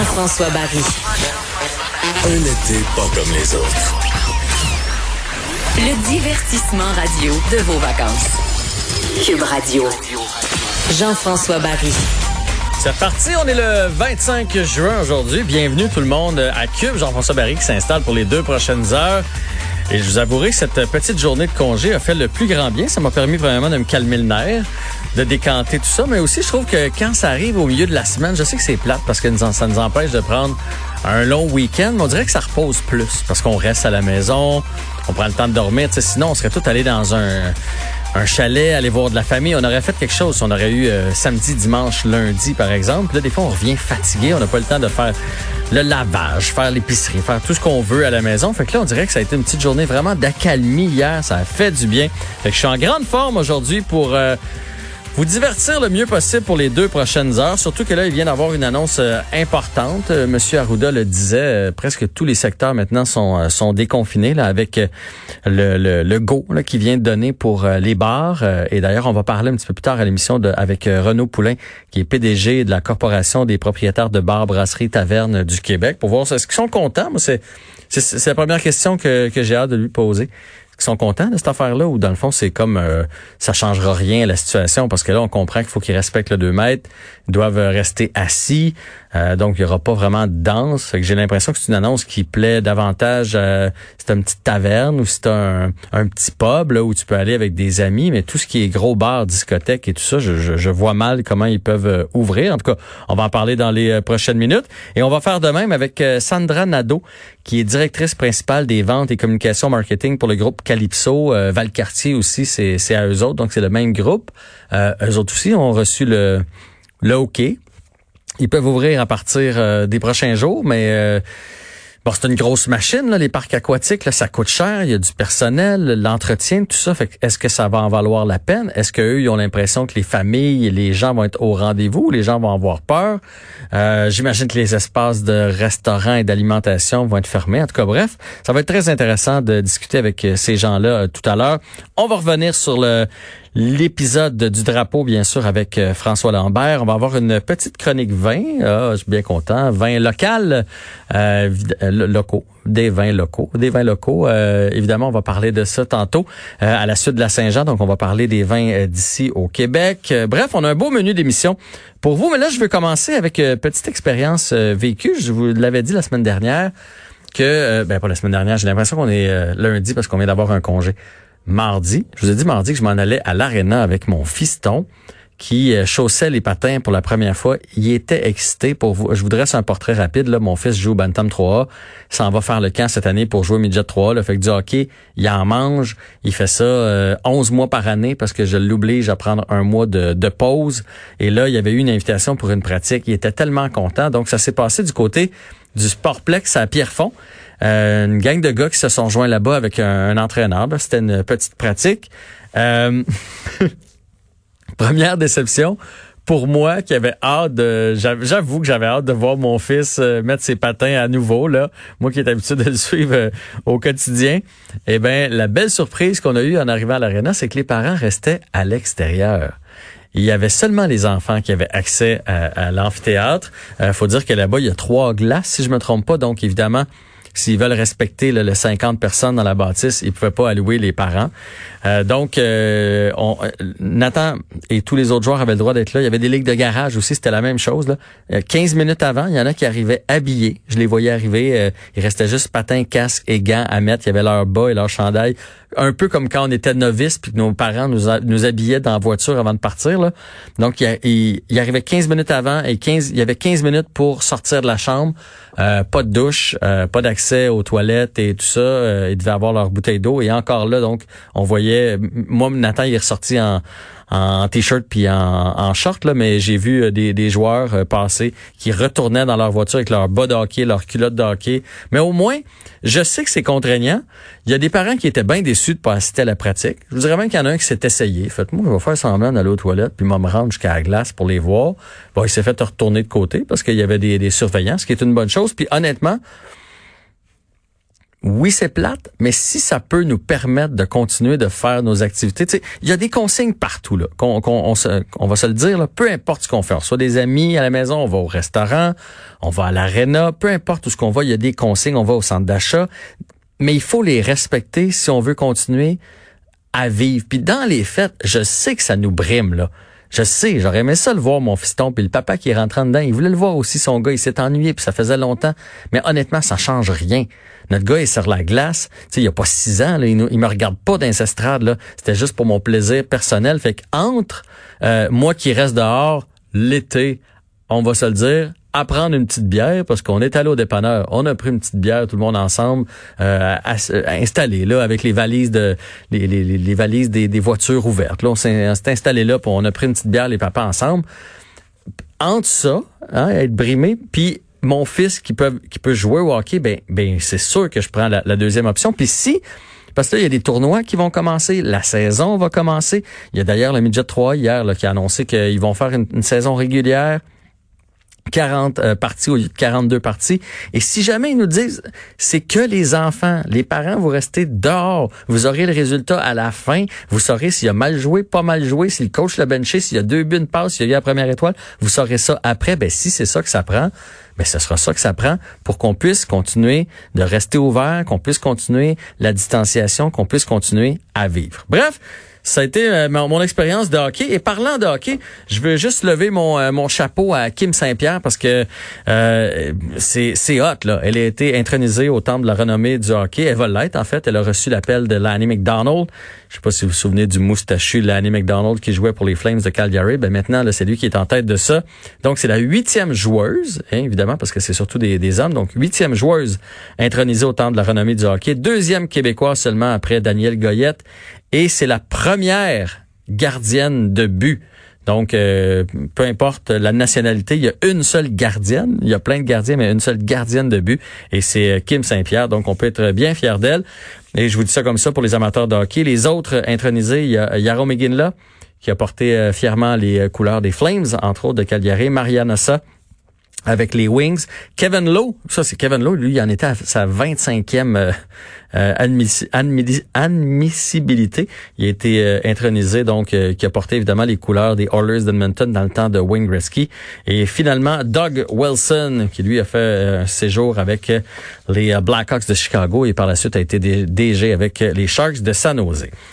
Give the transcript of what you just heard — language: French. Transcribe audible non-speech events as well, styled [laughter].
Jean-François Barry. Un été pas comme les autres. Le divertissement radio de vos vacances. Cube Radio. Jean-François Barry. C'est reparti, on est le 25 juin aujourd'hui. Bienvenue tout le monde à Cube. Jean-François Barry qui s'installe pour les deux prochaines heures. Et je vous avouerai que cette petite journée de congé a fait le plus grand bien. Ça m'a permis vraiment de me calmer le nerf, de décanter tout ça. Mais aussi, je trouve que quand ça arrive au milieu de la semaine, je sais que c'est plate parce que ça nous empêche de prendre un long week-end. Mais on dirait que ça repose plus parce qu'on reste à la maison, on prend le temps de dormir. sinon, on serait tout allé dans un un chalet, aller voir de la famille. On aurait fait quelque chose. On aurait eu euh, samedi, dimanche, lundi, par exemple. Là, des fois, on revient fatigué. On n'a pas le temps de faire le lavage, faire l'épicerie, faire tout ce qu'on veut à la maison. Fait que là, on dirait que ça a été une petite journée vraiment d'accalmie hier. Ça a fait du bien. Fait que je suis en grande forme aujourd'hui pour... Euh, vous divertir le mieux possible pour les deux prochaines heures. Surtout que là, il vient d'avoir une annonce euh, importante. Euh, Monsieur Arruda le disait, euh, presque tous les secteurs maintenant sont, sont déconfinés là, avec le, le, le go là, qui vient de donner pour les bars. et d'ailleurs, on va parler un petit peu plus tard à l'émission avec Renaud Poulain, qui est PDG de la Corporation des propriétaires de bars, brasseries, tavernes du Québec, pour voir est-ce qu'ils sont contents. C'est, c'est, la première question que, que j'ai hâte de lui poser sont contents de cette affaire-là ou dans le fond c'est comme euh, ça changera rien à la situation parce que là on comprend qu'il faut qu'ils respectent le 2 mètres, ils doivent rester assis, euh, donc il y aura pas vraiment de danse. J'ai l'impression que c'est une annonce qui plaît davantage. Euh, c'est une petite taverne ou c'est un, un petit pub là où tu peux aller avec des amis, mais tout ce qui est gros bar, discothèque et tout ça, je, je, je vois mal comment ils peuvent euh, ouvrir. En tout cas, on va en parler dans les prochaines minutes et on va faire de même avec Sandra Nadeau qui est directrice principale des ventes et communications marketing pour le groupe Calypso. Euh, Valcartier aussi, c'est à eux autres, donc c'est le même groupe. Euh, eux autres aussi ont reçu le, le OK. Ils peuvent ouvrir à partir euh, des prochains jours, mais euh, Bon, c'est une grosse machine, là, les parcs aquatiques, là, ça coûte cher, il y a du personnel, l'entretien, tout ça. Fait est-ce que ça va en valoir la peine? Est-ce qu'eux, ils ont l'impression que les familles et les gens vont être au rendez-vous? Les gens vont avoir peur? Euh, j'imagine que les espaces de restaurants et d'alimentation vont être fermés. En tout cas, bref, ça va être très intéressant de discuter avec euh, ces gens-là euh, tout à l'heure. On va revenir sur le l'épisode du drapeau, bien sûr, avec euh, François Lambert. On va avoir une petite chronique vin. Ah, je suis bien content. Vin local, euh, euh, locaux, des vins locaux. Des vins locaux, évidemment, on va parler de ça tantôt à la suite de la Saint-Jean. Donc, on va parler des vins d'ici au Québec. bref, on a un beau menu d'émission pour vous. Mais là, je veux commencer avec une petite expérience vécue. Je vous l'avais dit la semaine dernière que, ben pas la semaine dernière, j'ai l'impression qu'on est lundi parce qu'on vient d'avoir un congé mardi. Je vous ai dit mardi que je m'en allais à l'aréna avec mon fiston qui euh, chaussait les patins pour la première fois. Il était excité pour vous. Je voudrais un portrait rapide. Là, mon fils joue au Bantam 3A. S'en va faire le camp cette année pour jouer au Midget 3A. Là. Fait que du hockey, il en mange. Il fait ça euh, 11 mois par année parce que je l'oblige à prendre un mois de, de, pause. Et là, il y avait eu une invitation pour une pratique. Il était tellement content. Donc, ça s'est passé du côté du Sportplex à Pierrefonds. Euh, une gang de gars qui se sont joints là-bas avec un, entraîneur. C'était une petite pratique. Euh, [laughs] première déception pour moi qui avait hâte de j'avoue que j'avais hâte de voir mon fils euh, mettre ses patins à nouveau là moi qui est habitué de le suivre au quotidien eh ben la belle surprise qu'on a eue en arrivant à l'aréna c'est que les parents restaient à l'extérieur il y avait seulement les enfants qui avaient accès à, l'amphithéâtre. Il faut dire que là-bas, il y a trois glaces, si je me trompe pas. Donc, évidemment, s'ils veulent respecter le les 50 personnes dans la bâtisse, ils pouvaient pas allouer les parents. Euh, donc, euh, on, euh, Nathan et tous les autres joueurs avaient le droit d'être là. Il y avait des ligues de garage aussi, c'était la même chose. Là. 15 minutes avant, il y en a qui arrivaient habillés. Je les voyais arriver. il restait juste patins, casque et gants à mettre. Il y avait leur bas et leur chandail. Un peu comme quand on était novices puis que nos parents nous, nous habillaient dans la voiture avant de partir. Là. Donc, il, il, il, arrivait 15 minutes avant et 15, il y avait 15 minutes pour sortir de la chambre. pas de douche, pas d'accès et tout ça. ils devaient avoir leur bouteille d'eau. Et encore là, donc, on voyait moi, Nathan, il est ressorti en, en t-shirt puis en, en short, là, mais j'ai vu euh, des, des joueurs euh, passer qui retournaient dans leur voiture avec leur bas de leur culotte de. Mais au moins, je sais que c'est contraignant. Il y a des parents qui étaient bien déçus de pas assister à la pratique. Je vous dirais même qu'il y en a un qui s'est essayé. Faites-moi, je vais faire semblant d'aller aux toilettes, puis me rendre jusqu'à la glace pour les voir. Bon, il s'est fait retourner de côté parce qu'il y avait des, des surveillants, ce qui est une bonne chose. Puis honnêtement, oui, c'est plate, mais si ça peut nous permettre de continuer de faire nos activités, il y a des consignes partout là, on, va se le dire là, peu importe ce qu'on fait, on soit des amis à la maison, on va au restaurant, on va à l'aréna, peu importe où ce qu'on va, il y a des consignes, on va au centre d'achat, mais il faut les respecter si on veut continuer à vivre. Puis dans les fêtes, je sais que ça nous brime là. Je sais, j'aurais aimé ça le voir, mon fiston, puis le papa qui est rentré dedans, il voulait le voir aussi, son gars, il s'est ennuyé, puis ça faisait longtemps. Mais honnêtement, ça change rien. Notre gars est sur la glace, tu sais, il y a pas six ans, là, il, il me regarde pas dans là. C'était juste pour mon plaisir personnel. Fait que entre euh, moi qui reste dehors, l'été, on va se le dire, à prendre une petite bière parce qu'on est allé au dépanneur. On a pris une petite bière, tout le monde ensemble, euh, installé là avec les valises de les, les, les valises des, des, voitures ouvertes. Là, on s'est installé là, puis on a pris une petite bière les papas ensemble. Entre ça, hein, être brimé, puis mon fils qui peut qui peut jouer au hockey, ben ben c'est sûr que je prends la, deuxième option. Puis si parce que là, il y a des tournois qui vont commencer, la saison va commencer. Il y a d'ailleurs le Midget 3 hier qui a annoncé qu'ils vont faire une saison régulière 40 euh, parties au lieu de 42 parties. Et si jamais ils nous disent, c'est que les enfants, les parents, vous restez dehors, vous aurez le résultat à la fin, vous saurez s'il a mal joué, pas mal joué, si le coach l'a benché, s'il y a deux buts, une passe, s'il a eu la première étoile, vous saurez ça après. Ben, si c'est ça que ça prend, ben, ce sera ça que ça prend pour qu'on puisse continuer de rester ouvert, qu'on puisse continuer la distanciation, qu'on puisse continuer à vivre. Bref, ça a été euh, mon, expérience de hockey. Et parlant de hockey, je veux juste lever mon, euh, mon chapeau à Kim Saint-Pierre parce que euh, c'est, hot. Là. Elle a été intronisée au temple de la renommée du hockey. Elle va l'être, en fait. Elle a reçu l'appel de Lanny McDonald. Je sais pas si vous vous souvenez du moustachu Lanny McDonald qui jouait pour les Flames de Calgary. Ben maintenant, c'est lui qui est en tête de ça. Donc, c'est la huitième joueuse, hein, évidemment, parce que c'est surtout des, des hommes. Donc, huitième joueuse intronisée au temple de la renommée du hockey. Deuxième québécois seulement après Daniel Goyette et c'est la première gardienne de but. Donc, euh, peu importe la nationalité, il y a une seule gardienne. Il y a plein de gardiens, mais une seule gardienne de but. Et c'est euh, Kim Saint-Pierre. Donc, on peut être bien fier d'elle. Et je vous dis ça comme ça pour les amateurs de hockey. Les autres intronisés, il y a Yaro McGinley, qui a porté euh, fièrement les couleurs des Flames, entre autres de Calgary. Mariana Sa, avec les Wings. Kevin Lowe, ça c'est Kevin Lowe, lui il en était à sa 25e euh, euh, admissibilité. Il a été euh, intronisé, donc qui a porté évidemment les couleurs des Oilers d'Edmonton dans le temps de Wayne Gretzky. Et finalement, Doug Wilson, qui lui a fait un séjour avec les Blackhawks de Chicago et par la suite a été DG avec les Sharks de San Jose.